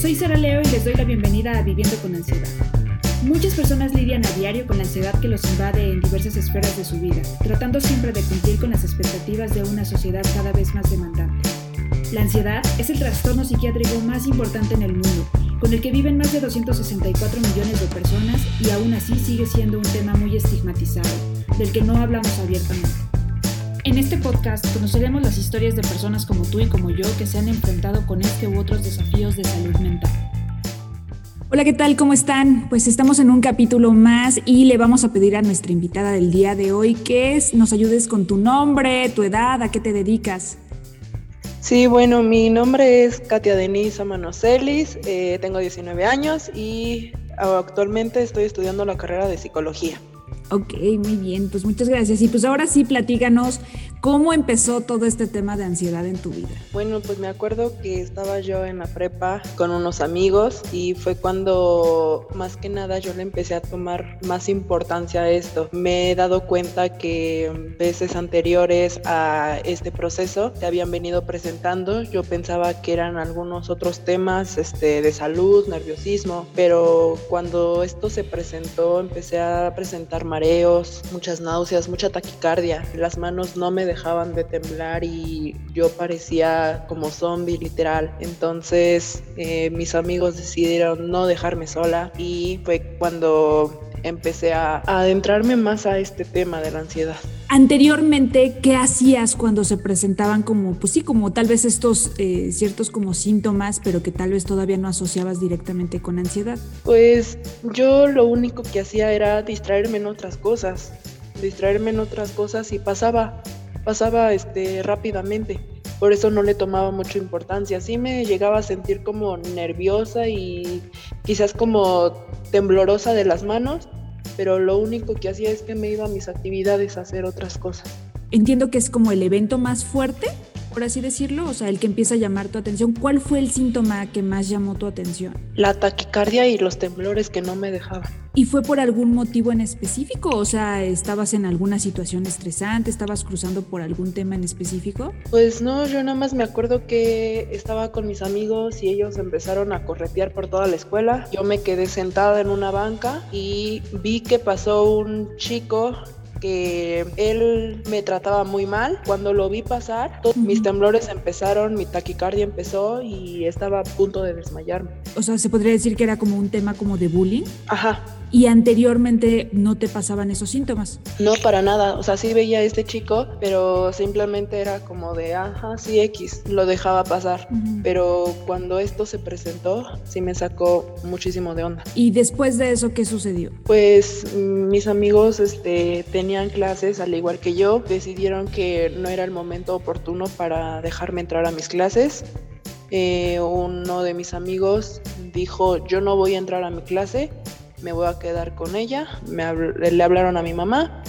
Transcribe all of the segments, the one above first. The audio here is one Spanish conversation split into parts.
soy Sara Leo y les doy la bienvenida a Viviendo con Ansiedad. Muchas personas lidian a diario con la ansiedad que los invade en diversas esferas de su vida, tratando siempre de cumplir con las expectativas de una sociedad cada vez más demandante. La ansiedad es el trastorno psiquiátrico más importante en el mundo, con el que viven más de 264 millones de personas y aún así sigue siendo un tema muy estigmatizado, del que no hablamos abiertamente. En este podcast conoceremos las historias de personas como tú y como yo que se han enfrentado con este u otros desafíos de salud mental. Hola, ¿qué tal? ¿Cómo están? Pues estamos en un capítulo más y le vamos a pedir a nuestra invitada del día de hoy que nos ayudes con tu nombre, tu edad, a qué te dedicas. Sí, bueno, mi nombre es Katia Denise Amanocelis, eh, tengo 19 años y actualmente estoy estudiando la carrera de psicología. Ok, muy bien, pues muchas gracias. Y pues ahora sí, platíganos ¿Cómo empezó todo este tema de ansiedad en tu vida? Bueno, pues me acuerdo que estaba yo en la prepa con unos amigos y fue cuando más que nada yo le empecé a tomar más importancia a esto. Me he dado cuenta que veces anteriores a este proceso se habían venido presentando. Yo pensaba que eran algunos otros temas este, de salud, nerviosismo, pero cuando esto se presentó empecé a presentar muchas náuseas, mucha taquicardia. Las manos no me dejaban de temblar y yo parecía como zombie literal. Entonces eh, mis amigos decidieron no dejarme sola y fue cuando empecé a, adentrarme más a este tema de la ansiedad. Anteriormente, ¿qué hacías cuando se presentaban como, pues sí, como tal vez estos eh, ciertos como síntomas, pero que tal vez todavía no asociabas directamente con ansiedad? Pues yo lo único que hacía era distraerme en otras cosas, distraerme en otras cosas y pasaba pasaba este, rápidamente. Por eso no le tomaba mucha importancia. Sí me llegaba a sentir como nerviosa y quizás como temblorosa de las manos, pero lo único que hacía es que me iba a mis actividades a hacer otras cosas. Entiendo que es como el evento más fuerte por así decirlo? O sea, el que empieza a llamar tu atención. ¿Cuál fue el síntoma que más llamó tu atención? La taquicardia y los temblores que no me dejaban. ¿Y fue por algún motivo en específico? O sea, ¿estabas en alguna situación estresante? ¿Estabas cruzando por algún tema en específico? Pues no, yo nada más me acuerdo que estaba con mis amigos y ellos empezaron a corretear por toda la escuela. Yo me quedé sentada en una banca y vi que pasó un chico que él me trataba muy mal. Cuando lo vi pasar, mis temblores empezaron, mi taquicardia empezó y estaba a punto de desmayarme. O sea, se podría decir que era como un tema como de bullying. Ajá y anteriormente no te pasaban esos síntomas. No, para nada. O sea, sí veía a este chico, pero simplemente era como de, ajá, sí, X, lo dejaba pasar. Pero cuando esto se presentó, sí me sacó muchísimo de onda. ¿Y después de eso qué sucedió? Pues mis amigos este, tenían clases, al igual que yo, decidieron que no era el momento oportuno para dejarme entrar a mis clases. Eh, uno de mis amigos dijo, yo no voy a entrar a mi clase, me voy a quedar con ella. Me le hablaron a mi mamá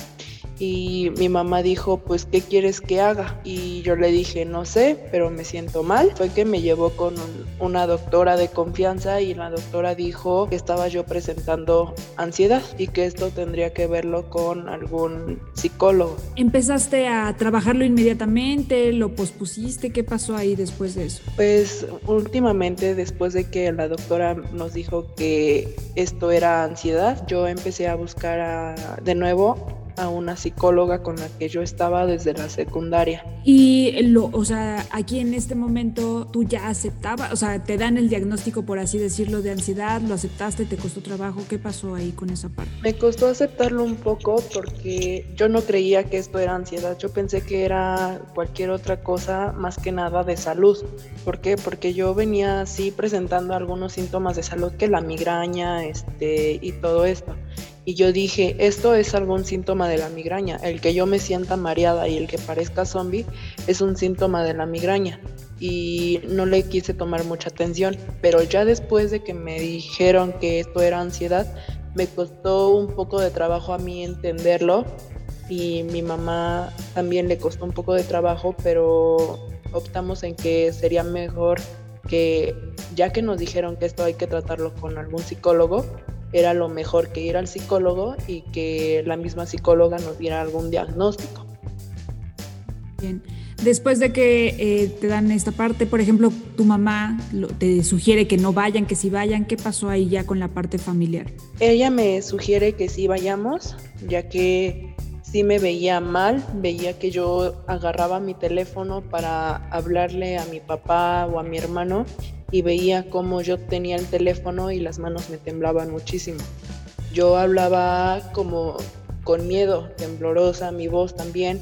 y mi mamá dijo, pues, ¿qué quieres que haga? Y yo le dije, no sé, pero me siento mal. Fue que me llevó con una doctora de confianza y la doctora dijo que estaba yo presentando ansiedad y que esto tendría que verlo con algún psicólogo. ¿Empezaste a trabajarlo inmediatamente? ¿Lo pospusiste? ¿Qué pasó ahí después de eso? Pues últimamente, después de que la doctora nos dijo que esto era ansiedad, yo empecé a buscar de nuevo a una psicóloga con la que yo estaba desde la secundaria. Y lo, o sea, aquí en este momento tú ya aceptabas, o sea, te dan el diagnóstico, por así decirlo, de ansiedad, lo aceptaste, te costó trabajo, ¿qué pasó ahí con esa parte? Me costó aceptarlo un poco porque yo no creía que esto era ansiedad, yo pensé que era cualquier otra cosa más que nada de salud. ¿Por qué? Porque yo venía así presentando algunos síntomas de salud que la migraña, este, y todo esto. Y yo dije, esto es algún síntoma de la migraña. El que yo me sienta mareada y el que parezca zombie es un síntoma de la migraña. Y no le quise tomar mucha atención. Pero ya después de que me dijeron que esto era ansiedad, me costó un poco de trabajo a mí entenderlo. Y mi mamá también le costó un poco de trabajo, pero optamos en que sería mejor que ya que nos dijeron que esto hay que tratarlo con algún psicólogo, era lo mejor que ir al psicólogo y que la misma psicóloga nos diera algún diagnóstico. Bien. Después de que eh, te dan esta parte, por ejemplo, tu mamá te sugiere que no vayan, que sí vayan, ¿qué pasó ahí ya con la parte familiar? Ella me sugiere que sí vayamos, ya que sí me veía mal, veía que yo agarraba mi teléfono para hablarle a mi papá o a mi hermano y veía cómo yo tenía el teléfono y las manos me temblaban muchísimo. Yo hablaba como con miedo, temblorosa, mi voz también.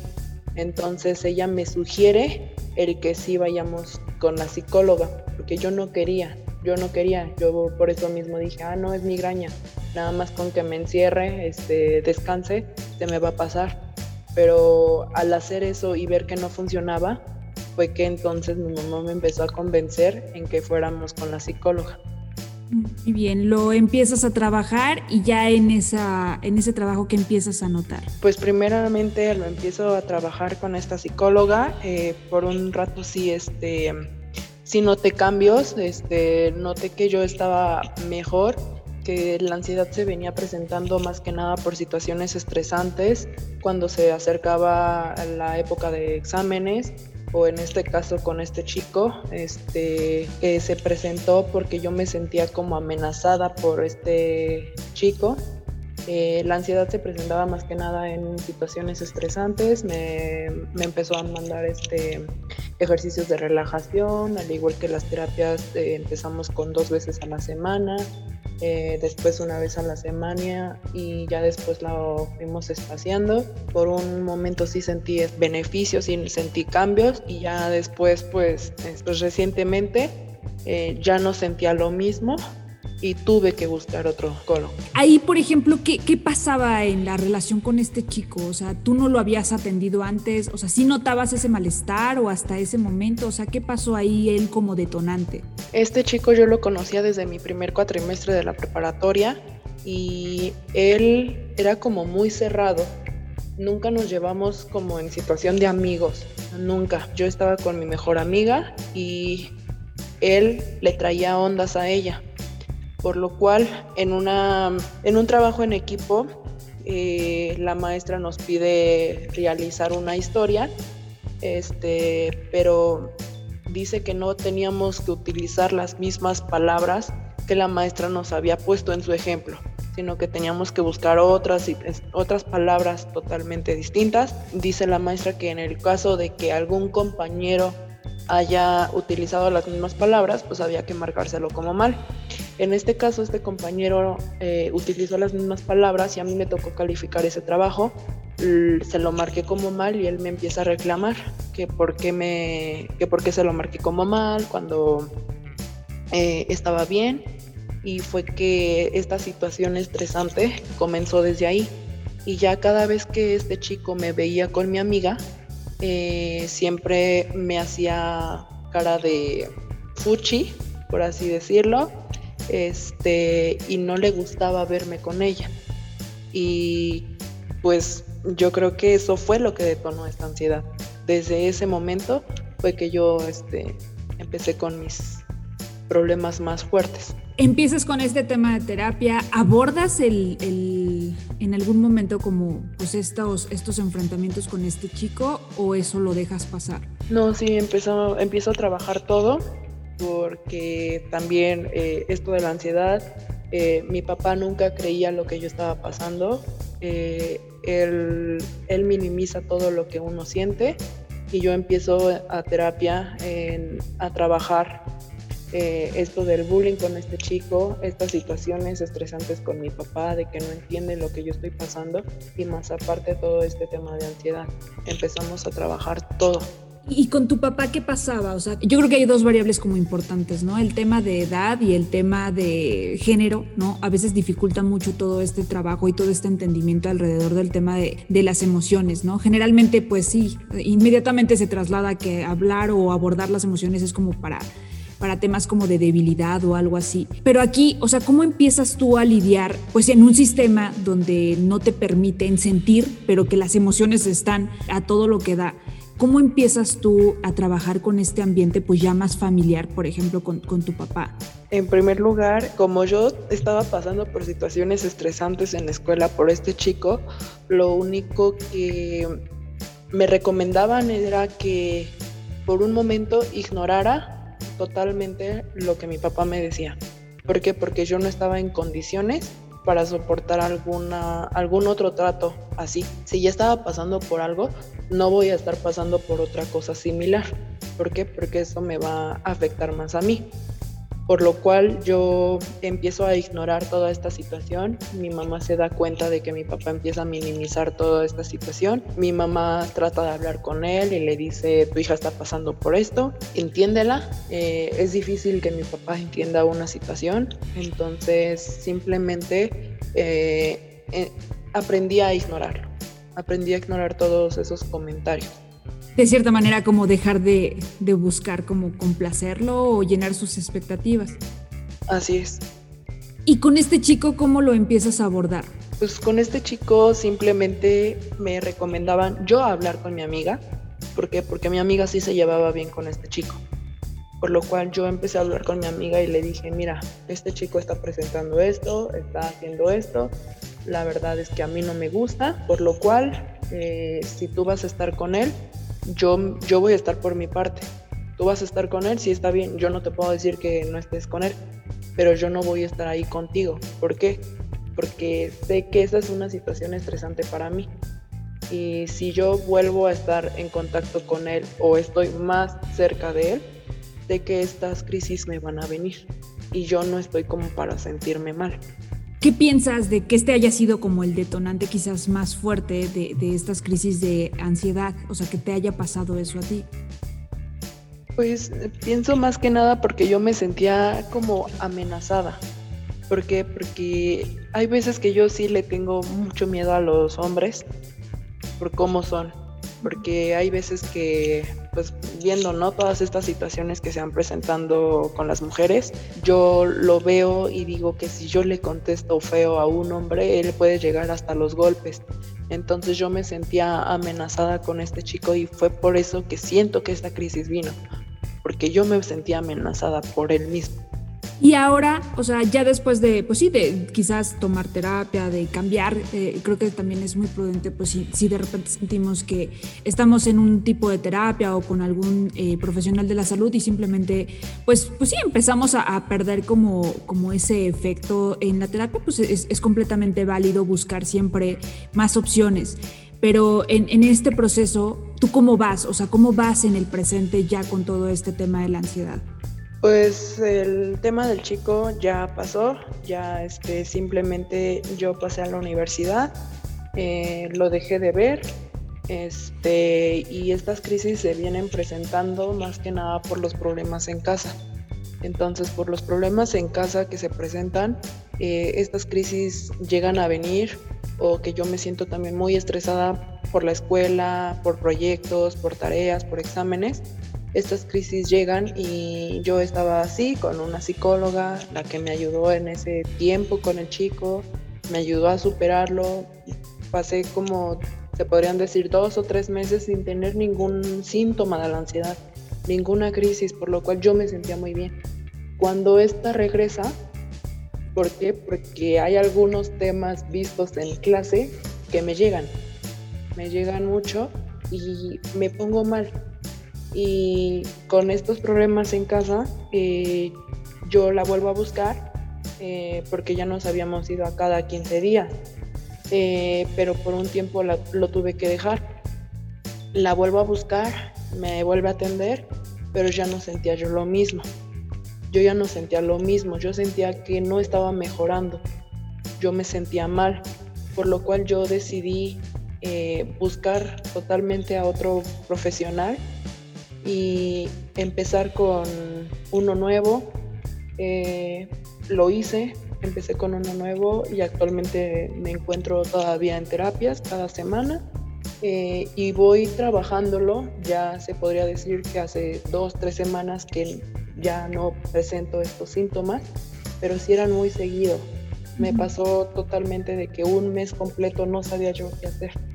Entonces ella me sugiere el que sí vayamos con la psicóloga, porque yo no quería, yo no quería, yo por eso mismo dije, ah, no, es migraña, nada más con que me encierre, este, descanse, se me va a pasar. Pero al hacer eso y ver que no funcionaba, fue que entonces mi mamá me empezó a convencer en que fuéramos con la psicóloga. Muy bien, lo empiezas a trabajar y ya en, esa, en ese trabajo que empiezas a notar. Pues primeramente lo empiezo a trabajar con esta psicóloga. Eh, por un rato sí, este, sí noté cambios, este, noté que yo estaba mejor, que la ansiedad se venía presentando más que nada por situaciones estresantes cuando se acercaba la época de exámenes o en este caso con este chico, este, que se presentó porque yo me sentía como amenazada por este chico. Eh, la ansiedad se presentaba más que nada en situaciones estresantes, me, empezó a mandar este, ejercicios de relajación, al igual que las terapias eh, empezamos con dos veces a la semana, eh, después una vez a la semana y ya después lo fuimos espaciando. Por un momento sí sentí beneficios y sentí cambios y ya después pues, pues recientemente eh, ya no sentía lo mismo y tuve que buscar otro psicólogo. Ahí, por ejemplo, ¿qué, ¿qué, pasaba en la relación con este chico? O sea, ¿tú no lo habías atendido antes? O sea, ¿sí notabas ese malestar o hasta ese momento? O sea, ¿qué pasó ahí él como detonante? Este chico yo lo conocía desde mi primer cuatrimestre de la preparatoria y él era como muy cerrado. Nunca nos llevamos como en situación de amigos, nunca. Yo estaba con mi mejor amiga y él le traía ondas a ella por lo cual en, una, en un trabajo en equipo eh, la maestra nos pide realizar una historia, este, pero dice que no teníamos que utilizar las mismas palabras que la maestra nos había puesto en su ejemplo, sino que teníamos que buscar otras, otras palabras totalmente distintas. Dice la maestra que en el caso de que algún compañero haya utilizado las mismas palabras, pues había que marcárselo como mal. En este caso, este compañero eh, utilizó las mismas palabras y a mí me tocó calificar ese trabajo. Se lo marqué como mal y él me empieza a reclamar que por qué, me, que por qué se lo marqué como mal cuando eh, estaba bien. Y fue que esta situación estresante comenzó desde ahí. Y ya cada vez que este chico me veía con mi amiga, eh, siempre me hacía cara de fuchi, por así decirlo, este, y no le gustaba verme con ella. Y pues yo creo que eso fue lo que detonó esta ansiedad. Desde ese momento fue que yo este, empecé con mis problemas más fuertes. Empiezas con este tema de terapia, ¿abordas el, en algún momento como pues estos, estos enfrentamientos con este chico o eso lo dejas pasar? No, sí, empiezo, empiezo a trabajar todo porque también eh, esto de la ansiedad, eh, mi papá nunca creía lo que yo estaba pasando, eh, él, él, minimiza todo lo que uno siente y yo empiezo a terapia, a trabajar esto del bullying con este chico, estas situaciones estresantes con mi papá, de que no entiende lo que yo estoy pasando y más aparte todo este tema de ansiedad. Empezamos a trabajar todo. ¿Y con tu papá qué pasaba? O sea, yo creo que hay dos variables como importantes, ¿no? El tema de edad y el tema de género, ¿no? A veces dificulta mucho todo este trabajo y todo este entendimiento alrededor del tema de, de las emociones, ¿no? Generalmente, pues sí, inmediatamente se traslada que hablar o abordar las emociones es como para para temas como de debilidad o algo así. Pero aquí, o sea, ¿cómo empiezas tú a lidiar pues en un sistema donde no te permiten sentir, pero que las emociones están a todo lo que da? ¿Cómo empiezas tú a trabajar con este ambiente pues ya más familiar, por ejemplo, con, tu papá? En primer lugar, como yo estaba pasando por situaciones estresantes en la escuela por este chico, lo único que me recomendaban era que por un momento ignorara totalmente lo que mi papá me decía. ¿Por qué? Porque yo no estaba en condiciones para soportar alguna, algún otro trato así. Si ya estaba pasando por algo, no voy a estar pasando por otra cosa similar. ¿Por qué? Porque eso me va a afectar más a mí por lo cual yo empiezo a ignorar toda esta situación. Mi mamá se da cuenta de que mi papá empieza a minimizar toda esta situación. Mi mamá trata de hablar con él y le dice, tu hija está pasando por esto, entiéndela. Eh, es difícil que mi papá entienda una situación, entonces simplemente eh, eh, aprendí a ignorarlo. Aprendí a ignorar todos esos comentarios de cierta manera como dejar de, buscar como complacerlo o llenar sus expectativas. Así es. ¿Y con este chico cómo lo empiezas a abordar? Pues con este chico simplemente me recomendaban yo hablar con mi amiga. ¿Por qué? Porque mi amiga sí se llevaba bien con este chico. Por lo cual yo empecé a hablar con mi amiga y le dije, mira, este chico está presentando esto, está haciendo esto. La verdad es que a mí no me gusta. Por lo cual, eh, si tú vas a estar con él, yo, yo voy a estar por mi parte. Tú vas a estar con él, sí está bien, yo no te puedo decir que no estés con él, pero yo no voy a estar ahí contigo. ¿Por qué? Porque sé que esa es una situación estresante para mí. Y si yo vuelvo a estar en contacto con él o estoy más cerca de él, sé que estas crisis me van a venir y yo no estoy como para sentirme mal. ¿Qué piensas de que este haya sido como el detonante quizás más fuerte de, estas crisis de ansiedad? O sea, que te haya pasado eso a ti. Pues pienso más que nada porque yo me sentía como amenazada. ¿Por qué? Porque hay veces que yo sí le tengo mucho miedo a los hombres por cómo son porque hay veces que, pues viendo, ¿no? Todas estas situaciones que se han presentando con las mujeres, yo lo veo y digo que si yo le contesto feo a un hombre, él puede llegar hasta los golpes. Entonces yo me sentía amenazada con este chico y fue por eso que siento que esta crisis vino, porque yo me sentía amenazada por él mismo. Y ahora, o sea, ya después de, pues sí, de quizás tomar terapia, de cambiar, eh, creo que también es muy prudente, pues si, si de repente sentimos que estamos en un tipo de terapia o con algún eh, profesional de la salud y simplemente, pues, pues sí, empezamos a, perder como, como ese efecto en la terapia, pues es, completamente válido buscar siempre más opciones. Pero en, en este proceso, ¿tú cómo vas? O sea, ¿cómo vas en el presente ya con todo este tema de la ansiedad? Pues el tema del chico ya pasó, ya este, simplemente yo pasé a la universidad, eh, lo dejé de ver, este, y estas crisis se vienen presentando más que nada por los problemas en casa. Entonces, por los problemas en casa que se presentan, eh, estas crisis llegan a venir o que yo me siento también muy estresada por la escuela, por proyectos, por tareas, por exámenes estas crisis llegan y yo estaba así con una psicóloga, la que me ayudó en ese tiempo con el chico, me ayudó a superarlo. Pasé como, se podrían decir, dos o tres meses sin tener ningún síntoma de la ansiedad, ninguna crisis, por lo cual yo me sentía muy bien. Cuando esta regresa, ¿por qué? Porque hay algunos temas vistos en clase que me llegan, me llegan mucho y me pongo mal y con estos problemas en casa eh, yo la vuelvo a buscar eh, porque ya nos habíamos ido a cada 15 días, eh, pero por un tiempo lo tuve que dejar. La vuelvo a buscar, me vuelve a atender, pero ya no sentía yo lo mismo. Yo ya no sentía lo mismo, yo sentía que no estaba mejorando, yo me sentía mal, por lo cual yo decidí buscar totalmente a otro profesional y empezar con uno nuevo. Eh, lo hice, empecé con uno nuevo y actualmente me encuentro todavía en terapias cada semana eh, y voy trabajándolo. Ya se podría decir que hace dos, tres semanas que ya no presento estos síntomas, pero sí eran muy seguidos. Me pasó totalmente de que un mes completo no sabía yo qué hacer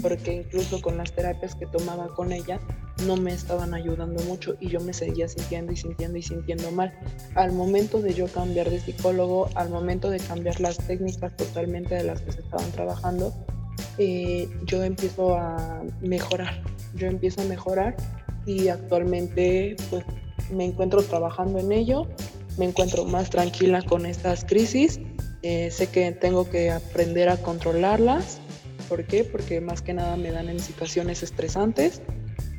porque incluso con las terapias que tomaba con ella no me estaban ayudando mucho y yo me seguía sintiendo y sintiendo y sintiendo mal. Al momento de yo cambiar de psicólogo, al momento de cambiar las técnicas totalmente de las que se estaban trabajando, eh, yo empiezo a mejorar, yo empiezo a mejorar y actualmente pues me encuentro trabajando en ello, me encuentro más tranquila con estas crisis, eh, sé que tengo que aprender a controlarlas, ¿por qué? Porque más que nada me dan en situaciones estresantes,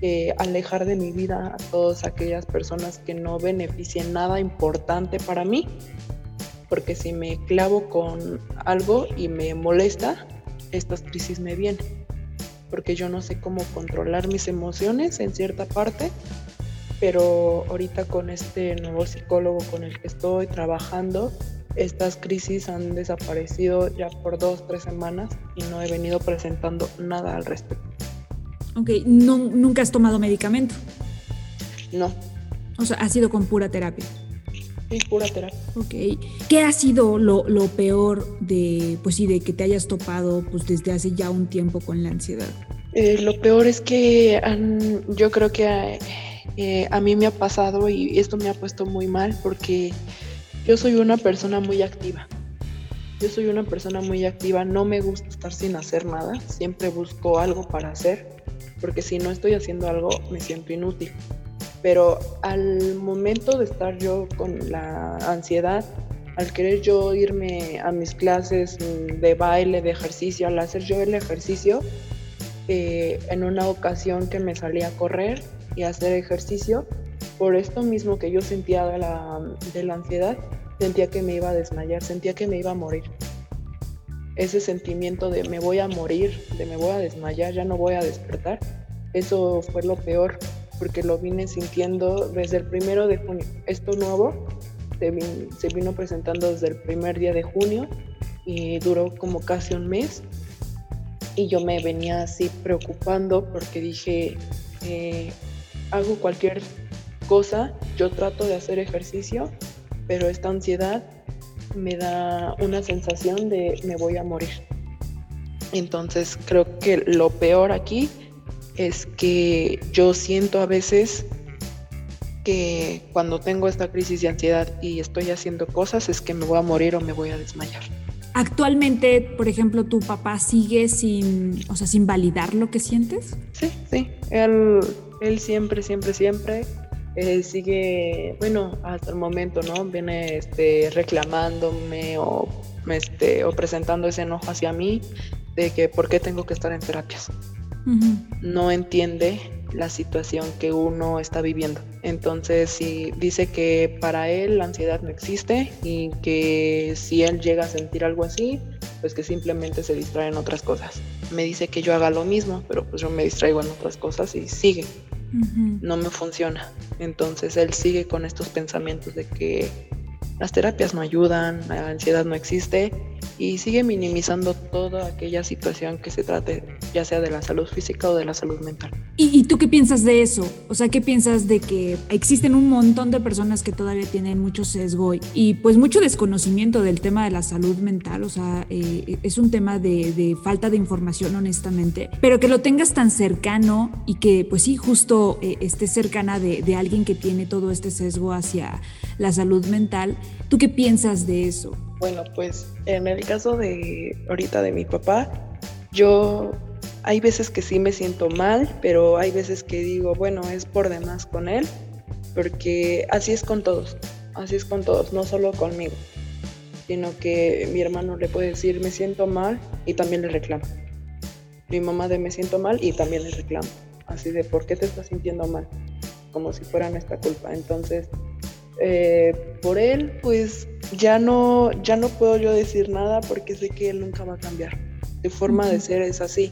eh, alejar de mi vida a todas aquellas personas que no beneficien nada importante para mí, porque si me clavo con algo y me molesta, estas crisis me vienen, porque yo no sé cómo controlar mis emociones en cierta parte pero ahorita con este nuevo psicólogo con el que estoy trabajando, estas crisis han desaparecido ya por dos, tres semanas y no he venido presentando nada al respecto. Ok, ¿No, ¿nunca has tomado medicamento? No. O sea, ha sido con pura terapia. Sí, pura terapia. Ok. ¿Qué ha sido lo, lo, peor de, pues sí, de que te hayas topado pues desde hace ya un tiempo con la ansiedad? Eh, lo peor es que yo creo que eh, a mí me ha pasado y esto me ha puesto muy mal porque yo soy una persona muy activa. Yo soy una persona muy activa, no me gusta estar sin hacer nada, siempre busco algo para hacer, porque si no estoy haciendo algo me siento inútil. Pero al momento de estar yo con la ansiedad, al querer yo irme a mis clases de baile, de ejercicio, al hacer yo el ejercicio, eh, en una ocasión que me salí a correr, y hacer ejercicio, por esto mismo que yo sentía de la, de la ansiedad, sentía que me iba a desmayar, sentía que me iba a morir. Ese sentimiento de me voy a morir, de me voy a desmayar, ya no voy a despertar, eso fue lo peor, porque lo vine sintiendo desde el primero de junio. Esto nuevo se, se vino presentando desde el primer día de junio y duró como casi un mes. Y yo me venía así preocupando porque dije, eh, hago cualquier cosa, yo trato de hacer ejercicio, pero esta ansiedad me da una sensación de me voy a morir. Entonces creo que lo peor aquí es que yo siento a veces que cuando tengo esta crisis de ansiedad y estoy haciendo cosas es que me voy a morir o me voy a desmayar. Actualmente, por ejemplo, tu papá sigue sin, o sea, sin validar lo que sientes? Sí, sí. Él él siempre, siempre, siempre eh, sigue, bueno, hasta el momento, ¿no? Viene este, reclamándome o, este, o presentando ese enojo hacia mí de que por qué tengo que estar en terapias. No entiende la situación que uno está viviendo. Entonces, si dice que para él la ansiedad no existe y que si él llega a sentir algo así, pues que simplemente se distrae en otras cosas. Me dice que yo haga lo mismo, pero pues yo me distraigo en otras cosas y sigue no me funciona. Entonces él sigue con estos pensamientos de que las terapias no ayudan, la ansiedad no existe y sigue minimizando toda aquella situación que se trate, ya sea de la salud física o de la salud mental. ¿Y, tú qué piensas de eso? O sea, ¿qué piensas de que existen un montón de personas que todavía tienen mucho sesgo y pues mucho desconocimiento del tema de la salud mental? O sea, eh, es un tema de, falta de información, honestamente, pero que lo tengas tan cercano y que pues sí, justo eh, estés cercana de, de alguien que tiene todo este sesgo hacia la salud mental. ¿Tú qué piensas de eso? Bueno, pues en el caso de ahorita de mi papá, yo hay veces que sí me siento mal, pero hay veces que digo, bueno, es por demás con él, porque así es con todos, así es con todos, no solo conmigo, sino que mi hermano le puede decir, me siento mal y también le reclamo. Mi mamá de me siento mal y también le reclamo. Así de, ¿por qué te estás sintiendo mal? Como si fuera nuestra culpa. Entonces, eh, por él, pues ya no, ya no puedo yo decir nada porque sé que él nunca va a cambiar. Su forma de ser es así.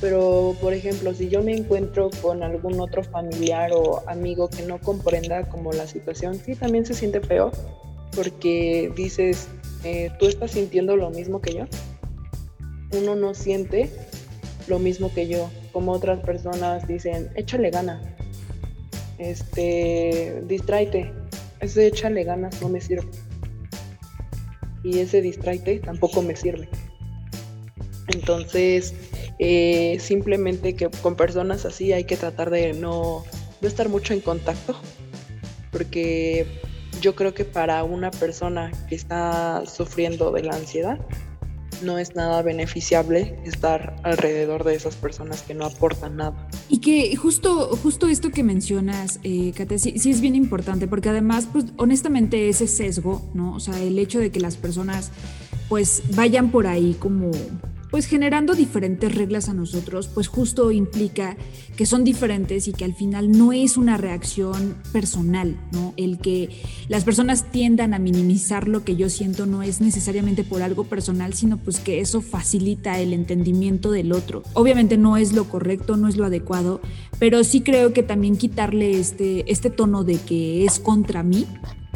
Pero, por ejemplo, si yo me encuentro con algún otro familiar o amigo que no comprenda como la situación, sí, también se siente feo porque dices, eh, tú estás sintiendo lo mismo que yo. Uno no siente lo mismo que yo, como otras personas dicen, échale gana, este, distráete, échale ganas no me sirve. Y ese distraite tampoco me sirve. Entonces, eh, simplemente que con personas así hay que tratar de no, no estar mucho en contacto, porque yo creo que para una persona que está sufriendo de la ansiedad, no es nada beneficiable estar alrededor de esas personas que no aportan nada. Y que justo, justo esto que mencionas, eh, sí, sí, es bien importante, porque además, pues honestamente ese sesgo, ¿no? O sea, el hecho de que las personas pues vayan por ahí como pues generando diferentes reglas a nosotros, pues justo implica que son diferentes y que al final no es una reacción personal, ¿no? El que las personas tiendan a minimizar lo que yo siento no es necesariamente por algo personal, sino pues que eso facilita el entendimiento del otro. Obviamente no es lo correcto, no es lo adecuado, pero sí creo que también quitarle este, este tono de que es contra mí,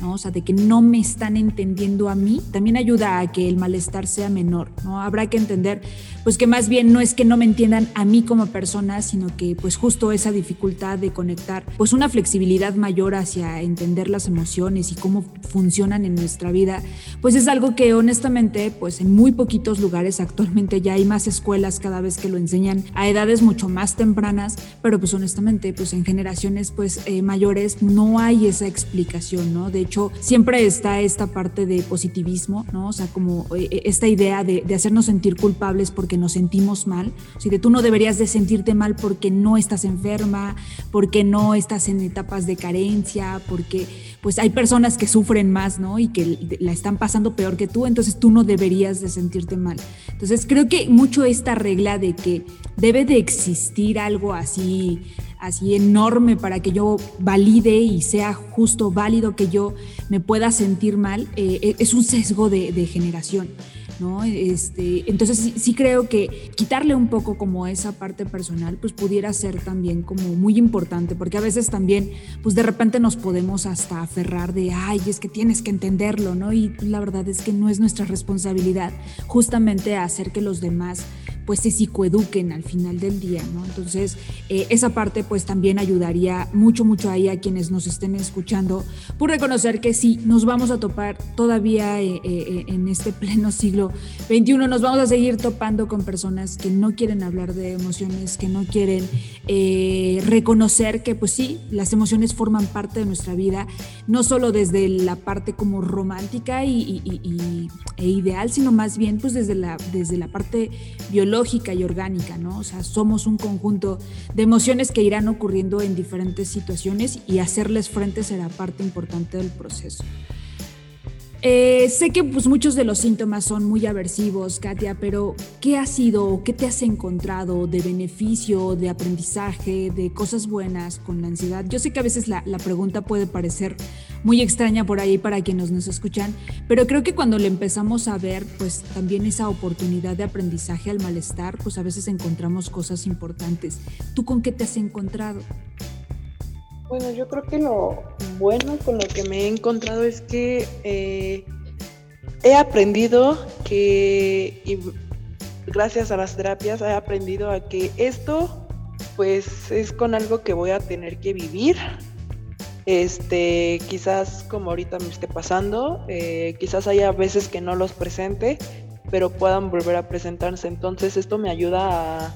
¿no? O sea, de que no me están entendiendo a mí, también ayuda a que el malestar sea menor, ¿no? Habrá que entender, pues que más bien no es que no me entiendan a mí como persona, sino que pues justo esa dificultad de conectar, pues una flexibilidad mayor hacia entender las emociones y cómo funcionan en nuestra vida, pues es algo que honestamente, pues en muy poquitos lugares actualmente ya hay más escuelas cada vez que lo enseñan a edades mucho más tempranas, pero pues honestamente, pues en generaciones pues eh, mayores no hay esa explicación, ¿no? De hecho, siempre está esta parte de positivismo, ¿no? O sea, como eh, eh, esta idea de, hacernos sentir culpables porque nos sentimos mal. O sea, de tú no deberías de sentirte mal porque no estás enferma, porque no estás en etapas de carencia, porque pues hay personas que sufren más, ¿no? Y que la están pasando peor que tú, entonces tú no deberías de sentirte mal. Entonces creo que mucho esta regla de que debe de existir algo así así enorme para que yo valide y sea justo válido que yo me pueda sentir mal, eh, e, es un sesgo de, generación. ¿no? Este, entonces sí, creo que quitarle un poco como esa parte personal, pues pudiera ser también como muy importante, porque a veces también, pues de repente nos podemos hasta aferrar de, ay, es que tienes que entenderlo, ¿no? Y la verdad es que no es nuestra responsabilidad justamente hacer que los demás pues se psicoeduquen al final del día, ¿no? Entonces, eh, esa parte pues también ayudaría mucho, mucho ahí a quienes nos estén escuchando, por reconocer que sí, nos vamos a topar todavía eh, eh, en este pleno siglo XXI, nos vamos a seguir topando con personas que no quieren hablar de emociones, que no quieren reconocer que pues sí, las emociones forman parte de nuestra vida, no solo desde la parte como romántica y, e ideal, sino más bien pues desde la, desde la parte biológica, y orgánica, ¿no? O sea, somos un conjunto de emociones que irán ocurriendo en diferentes situaciones y hacerles frente será parte importante del proceso. Eh, sé que pues, muchos de los síntomas son muy aversivos, Katia, pero ¿qué ha sido qué te has encontrado de beneficio, de aprendizaje, de cosas buenas con la ansiedad? Yo sé que a veces la pregunta puede parecer muy extraña por ahí para quienes nos escuchan, pero creo que cuando le empezamos a ver pues también esa oportunidad de aprendizaje al malestar, pues a veces encontramos cosas importantes. ¿Tú con qué te has encontrado? Bueno, yo creo que lo bueno con lo que me he encontrado es que eh, he aprendido que, gracias a las terapias, he aprendido a que esto pues es con algo que voy a tener que vivir este, quizás como ahorita me esté pasando, eh, quizás haya veces que no los presente, pero puedan volver a presentarse. Entonces esto me ayuda a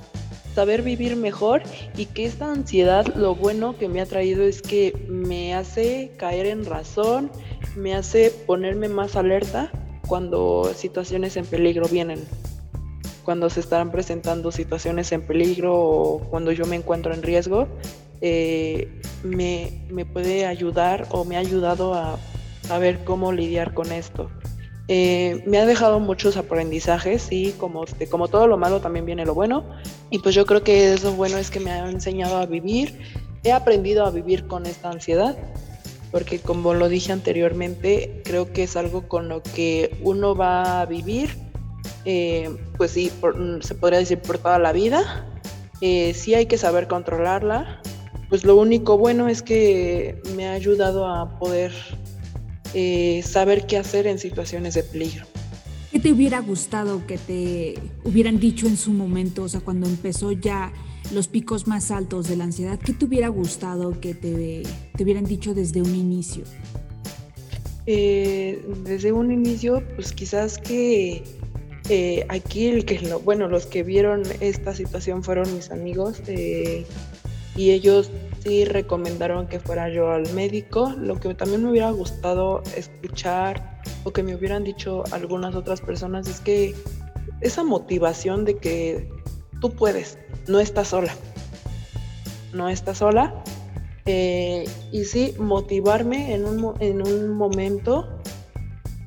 saber vivir mejor y que esta ansiedad lo bueno que me ha traído es que me hace caer en razón, me hace ponerme más alerta cuando situaciones en peligro vienen, cuando se están presentando situaciones en peligro o cuando yo me encuentro en riesgo, eh, me, puede ayudar o me ha ayudado a saber cómo lidiar con esto. Eh, me ha dejado muchos aprendizajes y como, este, como todo lo malo también viene lo bueno. Y pues yo creo que eso bueno es que me ha enseñado a vivir. He aprendido a vivir con esta ansiedad porque como lo dije anteriormente, creo que es algo con lo que uno va a vivir, eh, pues sí, se podría decir por toda la vida. sí hay que saber controlarla, pues lo único bueno es que me ha ayudado a poder eh, saber qué hacer en situaciones de peligro. ¿Qué te hubiera gustado que te hubieran dicho en su momento, o sea, cuando empezó ya los picos más altos de la ansiedad, qué te hubiera gustado que te, te hubieran dicho desde un inicio? Eh, desde un inicio, pues quizás que eh, aquí el que lo, bueno, los que vieron esta situación fueron mis amigos y ellos sí recomendaron que fuera yo al médico. Lo que también me hubiera gustado escuchar o que me hubieran dicho algunas otras personas es que esa motivación de que tú puedes, no estás sola, no estás sola. Eh, y sí, motivarme en un, en un momento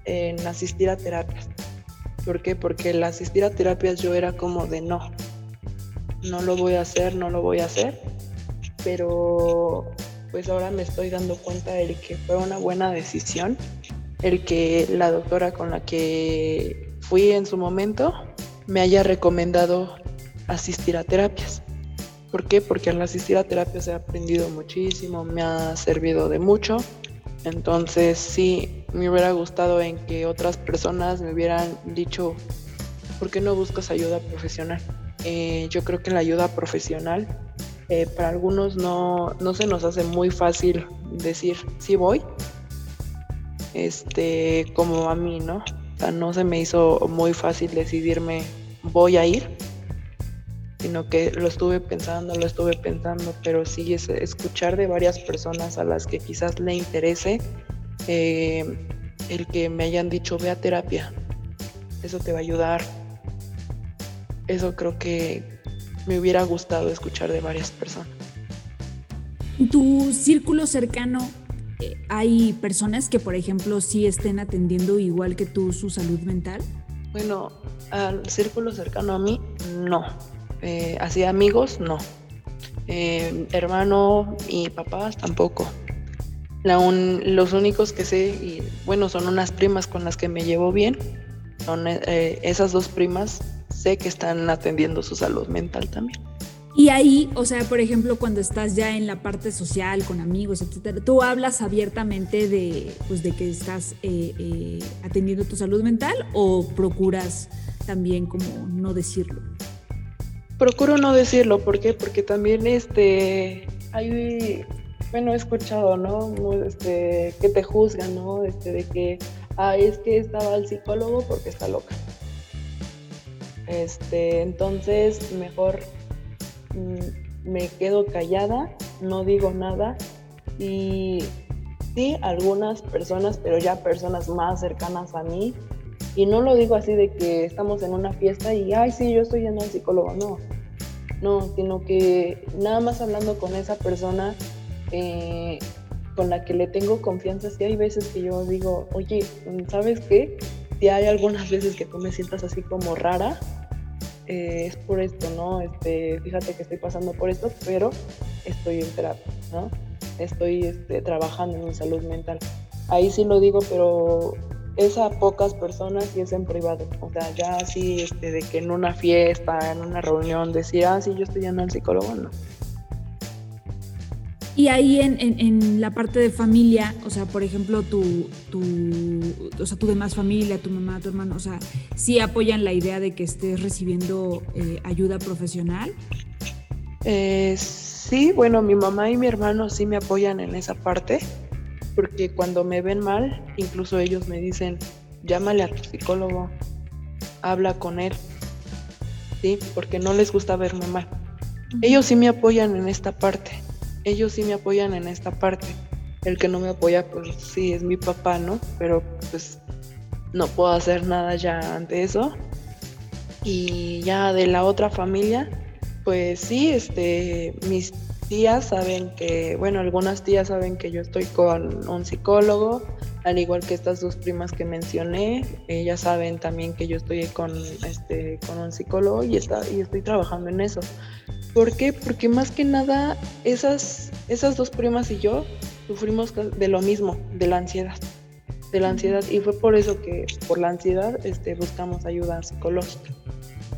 en asistir a terapias. ¿Por qué? Porque el asistir a terapias yo era como de no, no lo voy a hacer, no lo voy a hacer. Pero pues ahora me estoy dando cuenta de que fue una buena decisión el que la doctora con la que fui en su momento me haya recomendado asistir a terapias. ¿Por qué? Porque al asistir a terapias he aprendido muchísimo, me ha servido de mucho. Entonces sí, me hubiera gustado en que otras personas me hubieran dicho, ¿por qué no buscas ayuda profesional? Eh, yo creo que la ayuda profesional eh, para algunos no, no se nos hace muy fácil decir, sí voy, este, como a mí, ¿no? O sea, no se me hizo muy fácil decidirme, voy a ir, sino que lo estuve pensando, lo estuve pensando, pero sí es escuchar de varias personas a las que quizás le interese eh, el que me hayan dicho, ve a terapia, eso te va a ayudar. Eso creo que me hubiera gustado escuchar de varias personas. ¿Tu círculo cercano eh, hay personas que, por ejemplo, sí estén atendiendo igual que tú su salud mental? Bueno, al círculo cercano a mí, no. Eh, así amigos, no. Eh, hermano y papás tampoco. los únicos que sé, y bueno, son unas primas con las que me llevo bien. Son esas dos primas, sé que están atendiendo su salud mental también. Y ahí, o sea, por ejemplo, cuando estás ya en la parte social, con amigos, etcétera, tú hablas abiertamente de, pues, de que estás eh, eh, atendiendo tu salud mental o procuras también como no decirlo. Procuro no decirlo, ¿por qué? Porque también este, hay, bueno, he escuchado, ¿no? Este, que te juzgan, ¿no? Este, de que, ah, es que estaba el psicólogo porque está loca. Este, entonces, mejor Mm, me quedo callada, no digo nada y sí, algunas personas, pero ya personas más cercanas a mí, y no lo digo así de que estamos en una fiesta y, ay, sí, yo estoy yendo al psicólogo, no, no, sino que nada más hablando con esa persona eh, con la que le tengo confianza, sí hay veces que yo digo, oye, ¿sabes qué? Si hay algunas veces que tú me sientas así como rara, eh, es por esto, ¿no? Este, fíjate que estoy pasando por esto, pero estoy en terapia, ¿no? Estoy este, trabajando en mi salud mental. Ahí sí lo digo, pero es a pocas personas y es en privado. O sea, ya así este, de que en una fiesta, en una reunión, decir, ah, sí, yo estoy yendo al psicólogo, no. Y ahí en, en, la parte de familia, o sea, por ejemplo, tu, tu, o sea, tu demás familia, tu mamá, tu hermano, o sea, ¿sí apoyan la idea de que estés recibiendo eh, ayuda profesional? Eh, sí, bueno, mi mamá y mi hermano sí me apoyan en esa parte, porque cuando me ven mal, incluso ellos me dicen, llámale a tu psicólogo, habla con él, ¿sí? Porque no les gusta verme mal. Ellos sí me apoyan en esta parte ellos sí me apoyan en esta parte. El que no me apoya, pues sí, es mi papá, ¿no? Pero pues no puedo hacer nada ya ante eso. Y ya de la otra familia, pues sí, este, mis tías saben que, bueno, algunas tías saben que yo estoy con un psicólogo, al igual que estas dos primas que mencioné, ellas saben también que yo estoy con, este, con un psicólogo y, está, y estoy trabajando en eso. ¿Por qué? Porque más que nada esas, esas dos primas y yo sufrimos de lo mismo, de la ansiedad. De la ansiedad. Y fue por eso que, por la ansiedad, este, buscamos ayuda psicológica.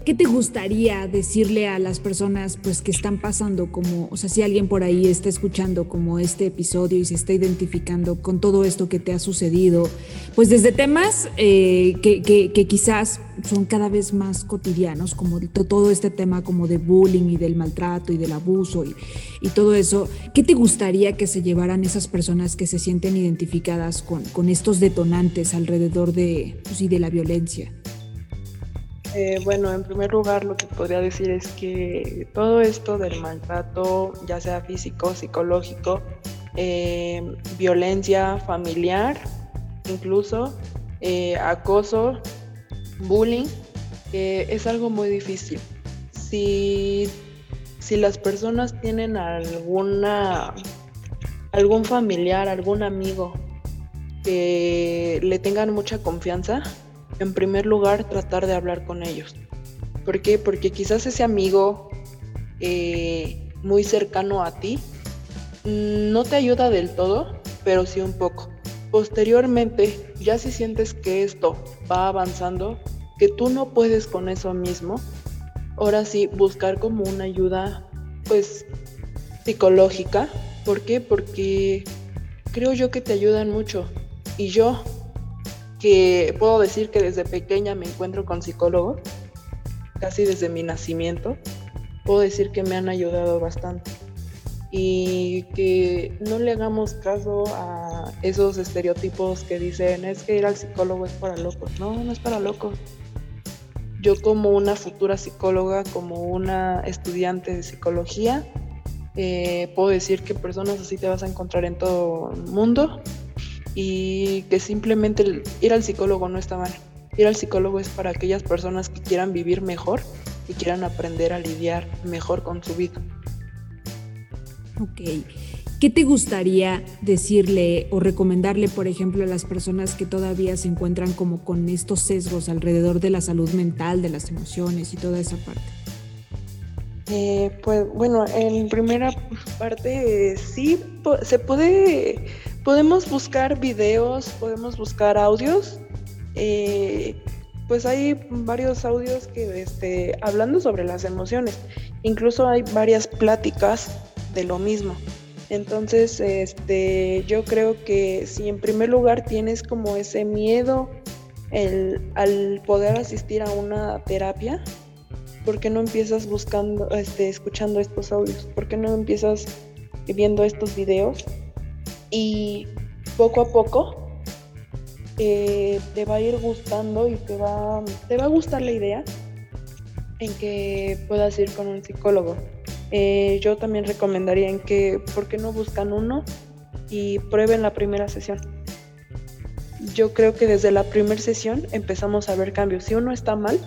¿Qué te gustaría decirle a las personas pues que están pasando como, o sea, si alguien por ahí está escuchando como este episodio y se está identificando con todo esto que te ha sucedido, pues desde temas eh, que, quizás son cada vez más cotidianos, como todo este tema como de bullying y del maltrato y del abuso y, y todo eso, ¿qué te gustaría que se llevaran esas personas que se sienten identificadas con, estos detonantes alrededor de, pues, de la violencia? Eh, bueno, en primer lugar lo que podría decir es que todo esto del maltrato, ya sea físico, psicológico, eh, violencia familiar, incluso eh, acoso, bullying, es algo muy difícil. si, si las personas tienen alguna algún familiar, algún amigo que le tengan mucha confianza, en primer lugar tratar de hablar con ellos. ¿Por qué? Porque quizás ese amigo eh, muy cercano a ti no te ayuda del todo, pero sí un poco. Posteriormente, ya si sientes que esto va avanzando, que tú no puedes con eso mismo, ahora sí buscar como una ayuda pues psicológica. ¿Por qué? Porque creo yo que te ayudan mucho. Y yo, que puedo decir que desde pequeña me encuentro con psicólogos, casi desde mi nacimiento, puedo decir que me han ayudado bastante. Y que no le hagamos caso a esos estereotipos que dicen es que ir al psicólogo es para locos. No, no es para locos. Yo como una futura psicóloga, como una estudiante de psicología, eh, puedo decir que personas así te vas a encontrar en todo el mundo y que simplemente ir al psicólogo no está mal. Ir al psicólogo es para aquellas personas que quieran vivir mejor y quieran aprender a lidiar mejor con su vida. Ok. ¿Qué te gustaría decirle o recomendarle, por ejemplo, a las personas que todavía se encuentran como con estos sesgos alrededor de la salud mental, de las emociones y toda esa parte? Eh, pues bueno, en primera parte sí se puede Podemos buscar videos, podemos buscar audios. Eh, pues hay varios audios que este, hablando sobre las emociones. Incluso hay varias pláticas de lo mismo. Entonces, este, yo creo que si en primer lugar tienes como ese miedo al poder asistir a una terapia, ¿por qué no empiezas buscando, este, escuchando estos audios? ¿Por qué no empiezas viendo estos videos? Y poco a poco eh, te va a ir gustando y te va, te va a gustar la idea en que puedas ir con un psicólogo. Eh, yo también recomendaría en que, ¿por qué no buscan uno y prueben la primera sesión? Yo creo que desde la primera sesión empezamos a ver cambios. Si uno está mal,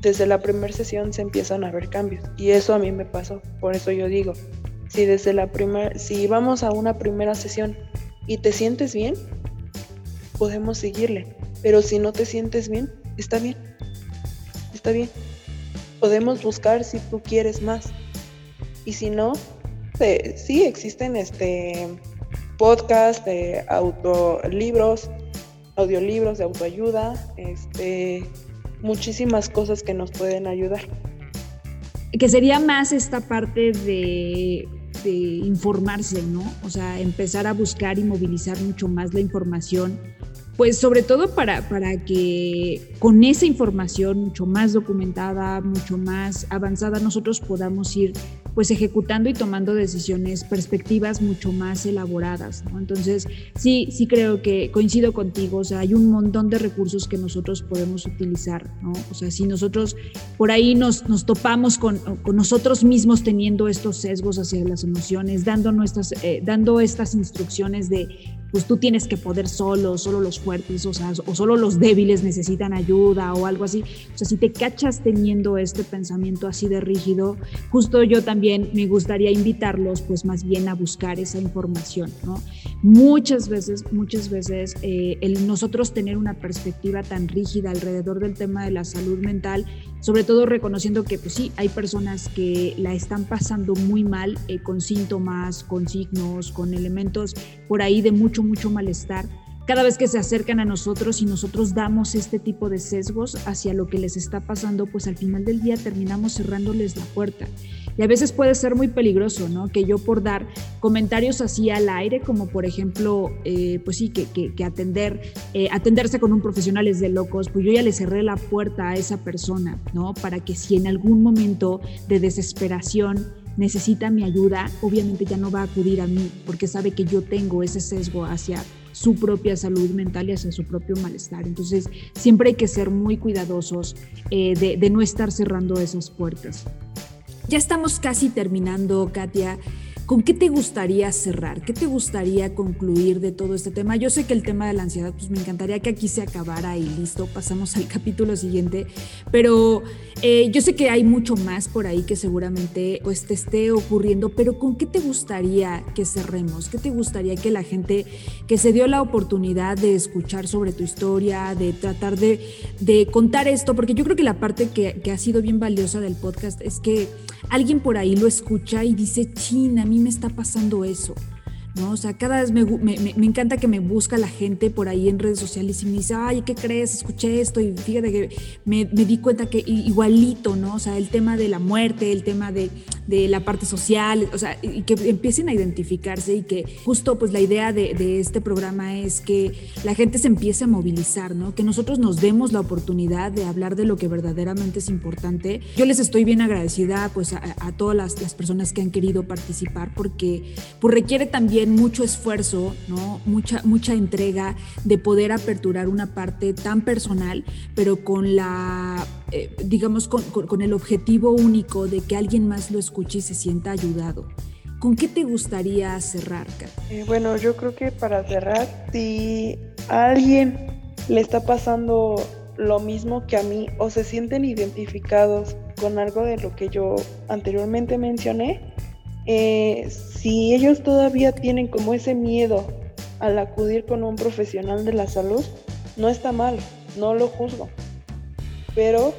desde la primera sesión se empiezan a ver cambios. Y eso a mí me pasó. Por eso yo digo, si desde la primera, si vamos a una primera sesión y te sientes bien, podemos seguirle. Pero si no te sientes bien, está bien. Está bien. Podemos buscar si tú quieres más. Y si no, sí existen este podcast de autolibros, audiolibros de autoayuda, este muchísimas cosas que nos pueden ayudar. Que sería más esta parte de informarse, ¿no? O sea, empezar a buscar y movilizar mucho más la información, pues sobre todo para, para que con esa información mucho más documentada, mucho más avanzada, nosotros podamos ir pues ejecutando y tomando decisiones, perspectivas mucho más elaboradas. Entonces, sí, sí creo que coincido contigo, o sea, hay un montón de recursos que nosotros podemos utilizar, ¿no? O sea, si nosotros por ahí nos, nos topamos con, con nosotros mismos teniendo estos sesgos hacia las emociones, dando, nuestras, eh, dando estas instrucciones de pues tú tienes que poder solo, solo los fuertes, o sea, o solo los débiles necesitan ayuda o algo así. O sea, si te cachas teniendo este pensamiento así de rígido, justo yo también me gustaría invitarlos, pues más bien a buscar esa información, ¿no? Muchas veces, muchas veces, eh, el nosotros tener una perspectiva tan rígida alrededor del tema de la salud mental, sobre todo reconociendo que, pues sí, hay personas que la están pasando muy mal eh, con síntomas, con signos, con elementos por ahí de mucho mucho, malestar cada vez que se acercan a nosotros y nosotros damos este tipo de sesgos hacia lo que les está pasando, pues al final del día terminamos cerrándoles la puerta. Y a veces puede ser muy peligroso, ¿no? Que yo por dar comentarios así al aire, como por ejemplo, eh, pues sí, que, atender, eh, atenderse con un profesional es de locos, pues yo ya le cerré la puerta a esa persona, ¿no? Para que si en algún momento de desesperación necesita mi ayuda, obviamente ya no va a acudir a mí porque sabe que yo tengo ese sesgo hacia su propia salud mental y hacia su propio malestar. Entonces, siempre hay que ser muy cuidadosos eh, de no estar cerrando esas puertas. Ya estamos casi terminando, Katia. ¿Con qué te gustaría cerrar? ¿Qué te gustaría concluir de todo este tema? Yo sé que el tema de la ansiedad, pues me encantaría que aquí se acabara y listo, pasamos al capítulo siguiente, pero eh, yo sé que hay mucho más por ahí que seguramente pues te esté ocurriendo, pero ¿con qué te gustaría que cerremos? ¿Qué te gustaría que la gente que se dio la oportunidad de escuchar sobre tu historia, de tratar de, contar esto, porque yo creo que la parte que, ha sido bien valiosa del podcast es que alguien por ahí lo escucha y dice, China, a me está pasando eso. ¿No? O sea, cada vez me, encanta que me busca la gente por ahí en redes sociales y me dice, ay, ¿qué crees? Escuché esto y fíjate que me, di cuenta que igualito, ¿no? O sea, el tema de la muerte, el tema de, la parte social, o sea, y que empiecen a identificarse y que justo pues la idea de, este programa es que la gente se empiece a movilizar, ¿no? Que nosotros nos demos la oportunidad de hablar de lo que verdaderamente es importante. Yo les estoy bien agradecida pues a, todas las, las, personas que han querido participar porque pues requiere también mucho esfuerzo, ¿no? mucha, mucha entrega de poder aperturar una parte tan personal, pero con la, eh, digamos, con, el objetivo único de que alguien más lo escuche y se sienta ayudado. ¿Con qué te gustaría cerrar, eh, bueno, yo creo que para cerrar, si a alguien le está pasando lo mismo que a mí o se sienten identificados con algo de lo que yo anteriormente mencioné, eh, si ellos todavía tienen como ese miedo al acudir con un profesional de la salud, no está mal, no lo juzgo. Pero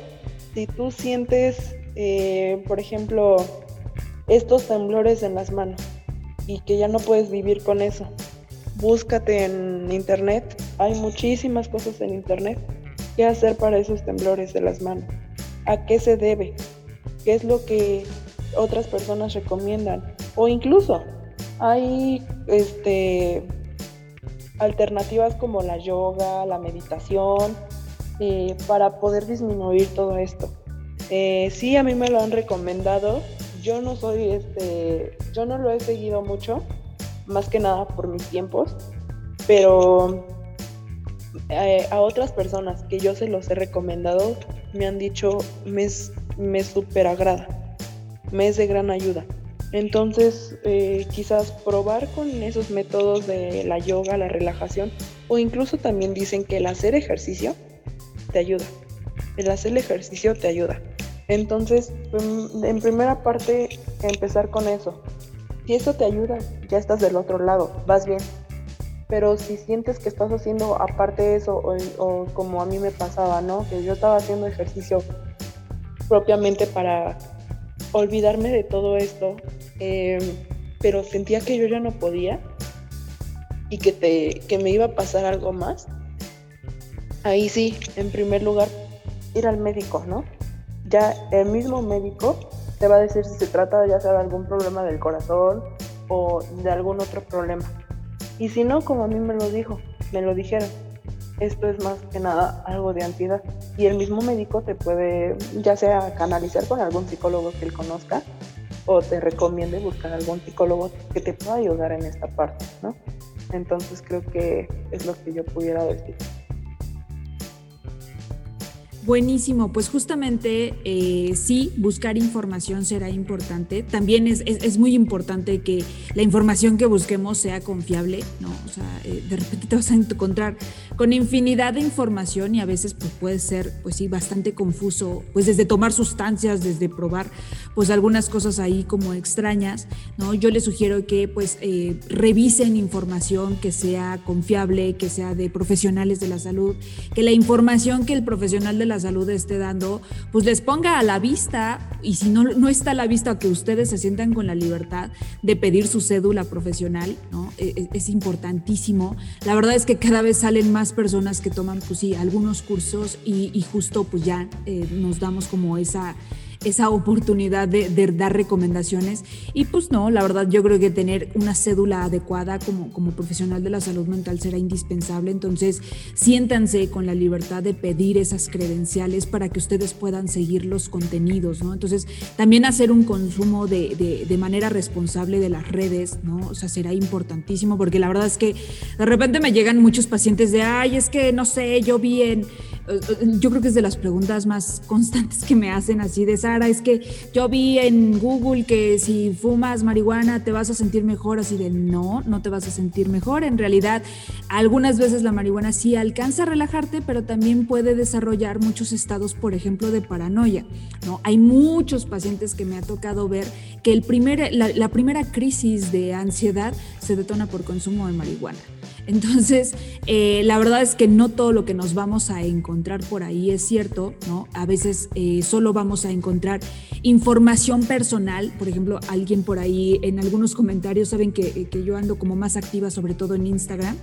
si tú sientes, eh, por ejemplo, estos temblores en las manos y que ya no puedes vivir con eso, búscate en internet. Hay muchísimas cosas en internet. ¿Qué hacer para esos temblores de las manos? ¿A qué se debe? ¿Qué es lo que otras personas recomiendan. O incluso hay este, alternativas como la yoga, la meditación, eh, para poder disminuir todo esto. Eh, sí, a mí me lo han recomendado. Yo no soy, este, yo no lo he seguido mucho, más que nada por mis tiempos, pero eh, a otras personas que yo se los he recomendado me han dicho me, me super agrada me es de gran ayuda. Entonces, eh, quizás probar con esos métodos de la yoga, la relajación, o incluso también dicen que el hacer ejercicio te ayuda. El hacer ejercicio te ayuda. Entonces, mm, en primera parte, empezar con eso. Si eso te ayuda, ya estás del otro lado, vas bien. Pero si sientes que estás haciendo aparte de eso, o como a mí me pasaba, ¿no? Que yo estaba haciendo ejercicio propiamente para olvidarme de todo esto, em, pero sentía que yo ya no podía y que, te, que me iba a pasar algo más, ahí sí, en primer lugar, ir al médico, ¿no? Ya el mismo médico te va a decir si se trata ya sea de algún problema del corazón o de algún otro problema. Y si no, como a mí me lo dijo, me lo dijeron, esto es más que nada algo de ansiedad. Y el mismo médico te puede, ya sea canalizar con algún psicólogo que él conozca, o te recomiende buscar algún psicólogo que te pueda ayudar en esta parte, ¿no? Entonces creo que es lo que yo pudiera decir. Buenísimo, pues justamente eh, sí, buscar información será importante. También es, es, muy importante que la información que busquemos sea confiable, ¿no? O sea, eh, de repente te vas a encontrar con infinidad de información y a veces pues, puede ser, pues sí, bastante confuso, pues desde tomar sustancias, desde probar, pues algunas cosas ahí como extrañas, ¿no? Yo les sugiero que pues eh, revisen información que sea confiable, que sea de profesionales de la salud, que la información que el profesional de la salud esté dando, pues les ponga a la vista y si no, no está a la vista, que ustedes se sientan con la libertad de pedir su cédula profesional, ¿no? E, e, es, importantísimo. La verdad es que cada vez salen más personas que toman, pues sí, algunos cursos y, justo pues ya eh, nos damos como esa esa oportunidad de, dar recomendaciones. Y pues no, la verdad yo creo que tener una cédula adecuada como, como profesional de la salud mental será indispensable. Entonces, siéntanse con la libertad de pedir esas credenciales para que ustedes puedan seguir los contenidos, ¿no? Entonces, también hacer un consumo de, de, manera responsable de las redes, ¿no? O sea, será importantísimo porque la verdad es que de repente me llegan muchos pacientes de, ay, es que no sé, yo vi en yo creo que es de las preguntas más constantes que me hacen así de Sara, es que yo vi en Google que si fumas marihuana te vas a sentir mejor, así de no, no te vas a sentir mejor. En realidad, algunas veces la marihuana sí alcanza a relajarte, pero también puede desarrollar muchos estados, por ejemplo, de paranoia. ¿no? Hay muchos pacientes que me ha tocado ver que el primer, la primera crisis de ansiedad se detona por consumo de marihuana. Entonces, eh, la verdad es que no todo lo que nos vamos a encontrar por ahí es cierto, ¿no? A veces eh, solo vamos a encontrar información personal, por ejemplo, alguien por ahí en algunos comentarios saben que, que yo ando como más activa, sobre todo en Instagram.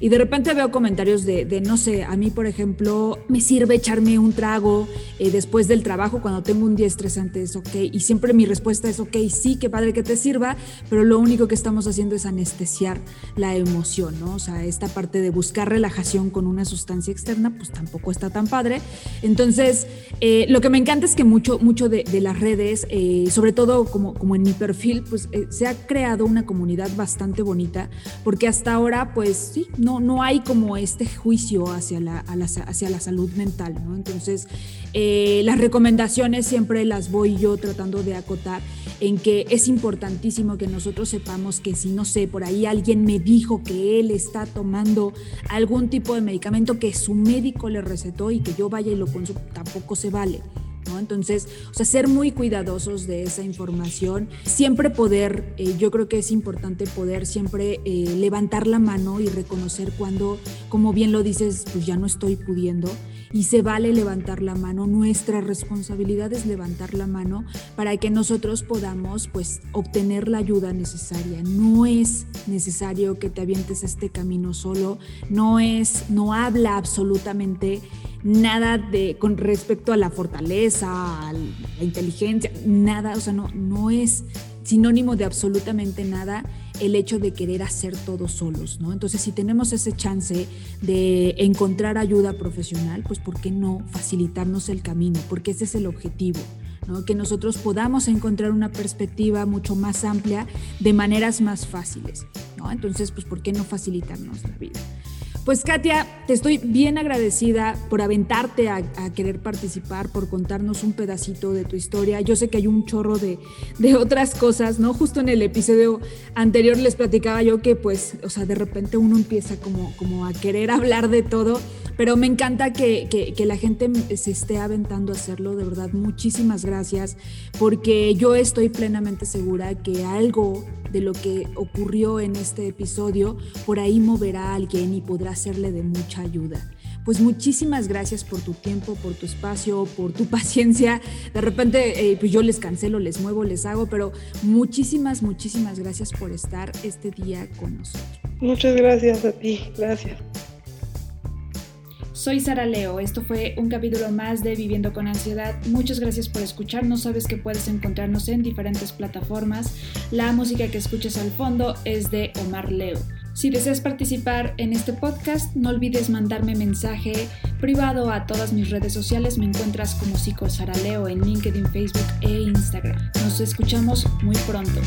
Y de repente veo comentarios de, no sé, a mí, por ejemplo, me sirve echarme un trago eh, después del trabajo cuando tengo un día estresante, es ok. Y siempre mi respuesta es ok, sí, qué padre que te sirva, pero lo único que estamos haciendo es anestesiar la emoción, ¿no? O sea, esta parte de buscar relajación con una sustancia externa, pues tampoco está tan padre. Entonces, eh, lo que me encanta es que mucho, mucho de, las redes, eh, sobre todo como, como en mi perfil, pues se ha creado una comunidad bastante bonita, porque hasta ahora, pues sí, hay como este juicio hacia la, hacia la salud mental, ¿no? Entonces, eh, las recomendaciones siempre las voy yo tratando de acotar en que es importantísimo que nosotros sepamos que si, no sé, por ahí alguien me dijo que él está tomando algún tipo de medicamento que su médico le recetó y que yo vaya y lo consumo, tampoco se vale. Entonces, o sea, ser muy cuidadosos de esa información, siempre poder, eh, yo creo que es importante poder siempre eh, levantar la mano y reconocer cuando, como bien lo dices, pues ya no estoy pudiendo. Y se vale levantar la mano, nuestra responsabilidad es levantar la mano para que nosotros podamos pues obtener la ayuda necesaria. No es necesario que te avientes este camino solo, no es, no habla absolutamente nada de con respecto a la fortaleza, a la inteligencia, nada, o sea, no, no es sinónimo de absolutamente nada el hecho de querer hacer todo solos, ¿no? Entonces, si tenemos ese chance de encontrar ayuda profesional, pues ¿por qué no facilitarnos el camino? Porque ese es el objetivo. ¿no? que nosotros podamos encontrar una perspectiva mucho más amplia de maneras más fáciles. ¿no? Entonces, pues, ¿por qué no facilitarnos la vida? Pues Katia, te estoy bien agradecida por aventarte a, querer participar, por contarnos un pedacito de tu historia. Yo sé que hay un chorro de, otras cosas, ¿no? Justo en el episodio anterior les platicaba yo que pues, o sea, de repente uno empieza como, como a querer hablar de todo, pero me encanta que, que la gente se esté aventando a hacerlo, de verdad, muchísimas gracias, porque yo estoy plenamente segura que algo de lo que ocurrió en este episodio, por ahí moverá a alguien y podrá serle de mucha ayuda. Pues muchísimas gracias por tu tiempo, por tu espacio, por tu paciencia. De repente, eh, pues yo les cancelo, les muevo, les hago, pero muchísimas, muchísimas gracias por estar este día con nosotros. Muchas gracias a ti, gracias. Soy Sara Leo, esto fue un capítulo más de Viviendo con Ansiedad. Muchas gracias por escucharnos, sabes que puedes encontrarnos en diferentes plataformas. La música que escuchas al fondo es de Omar Leo. Si deseas participar en este podcast, no olvides mandarme mensaje privado a todas mis redes sociales. Me encuentras como Psico Sara Leo en LinkedIn, Facebook e Instagram. Nos escuchamos muy pronto.